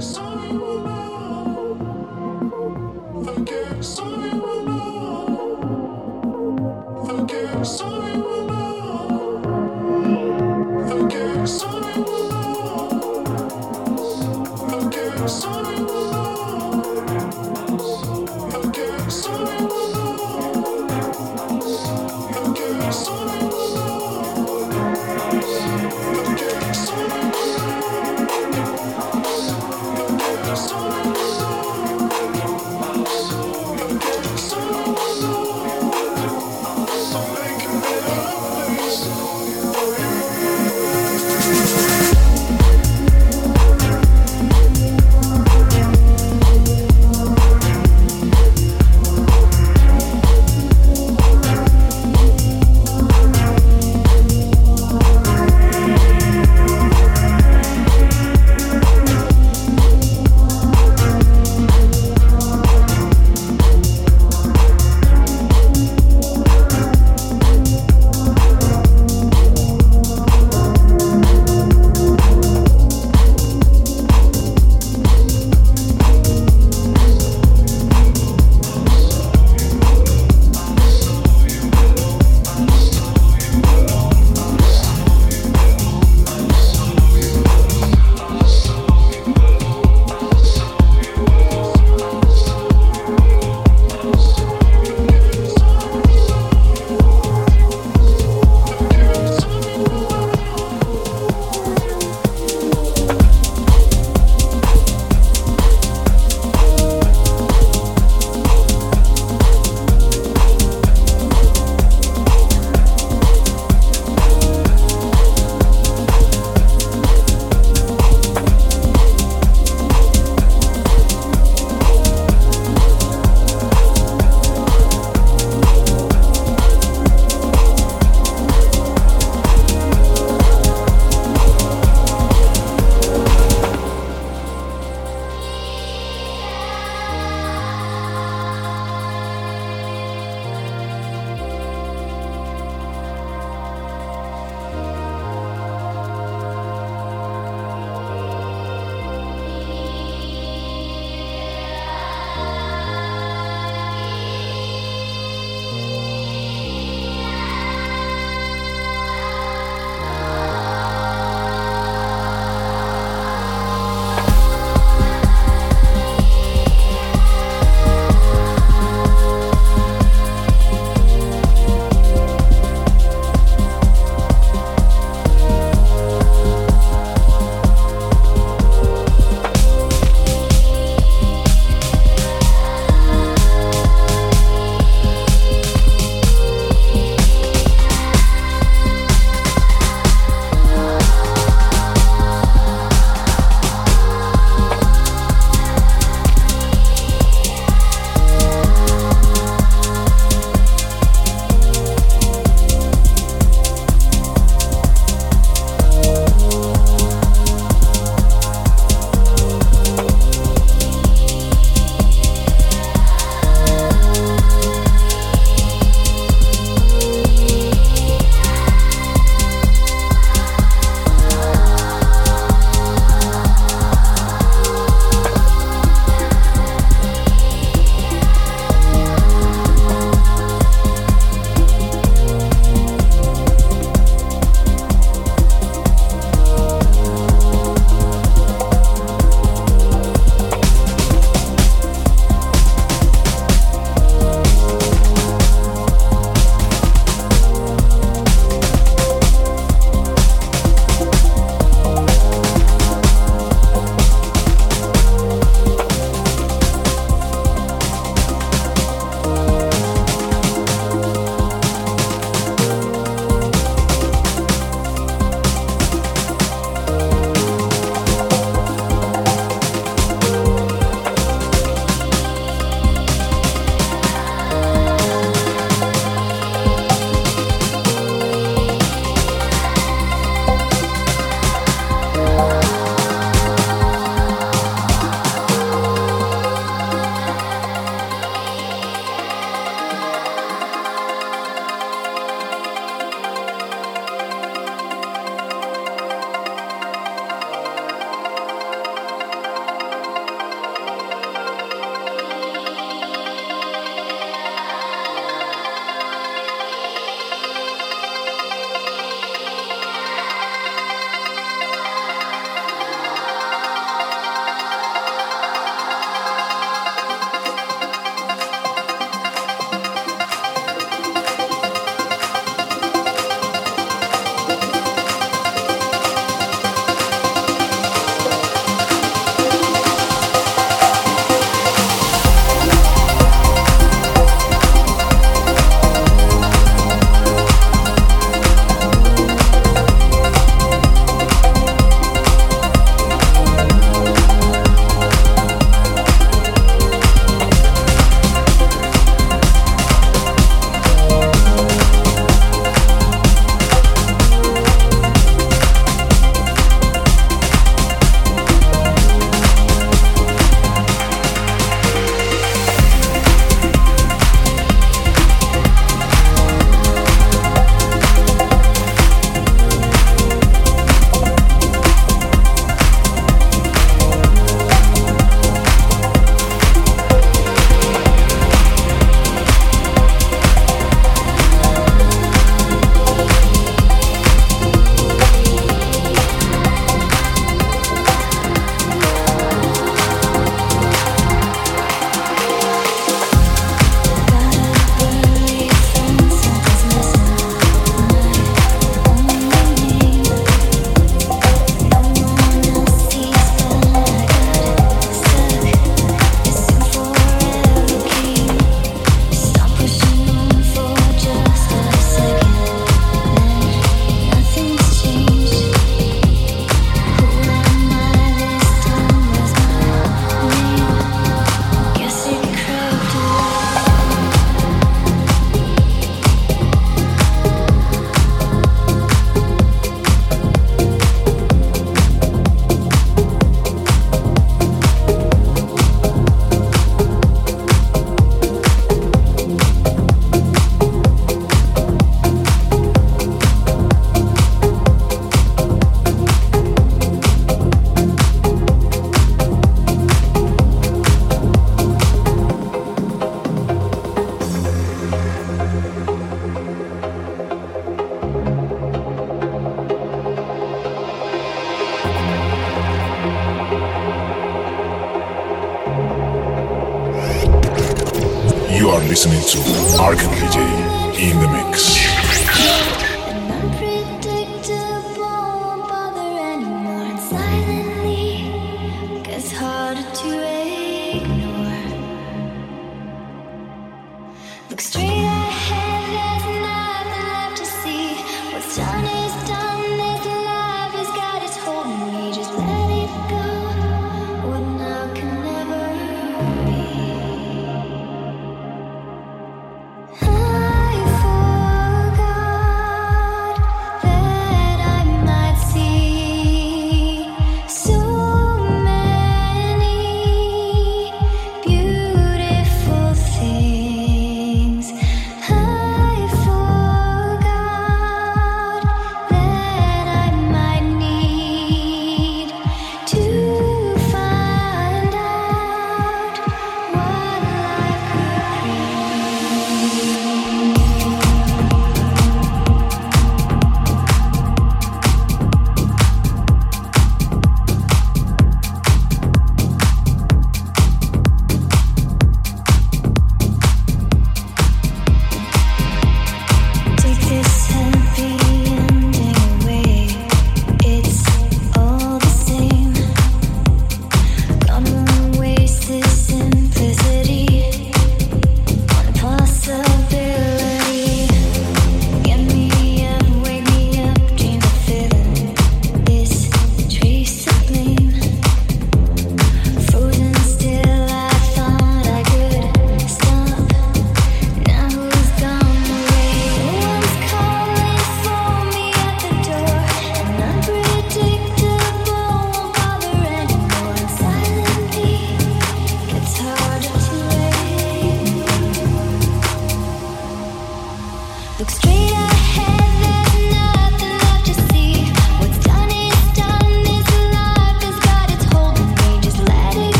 Sorry.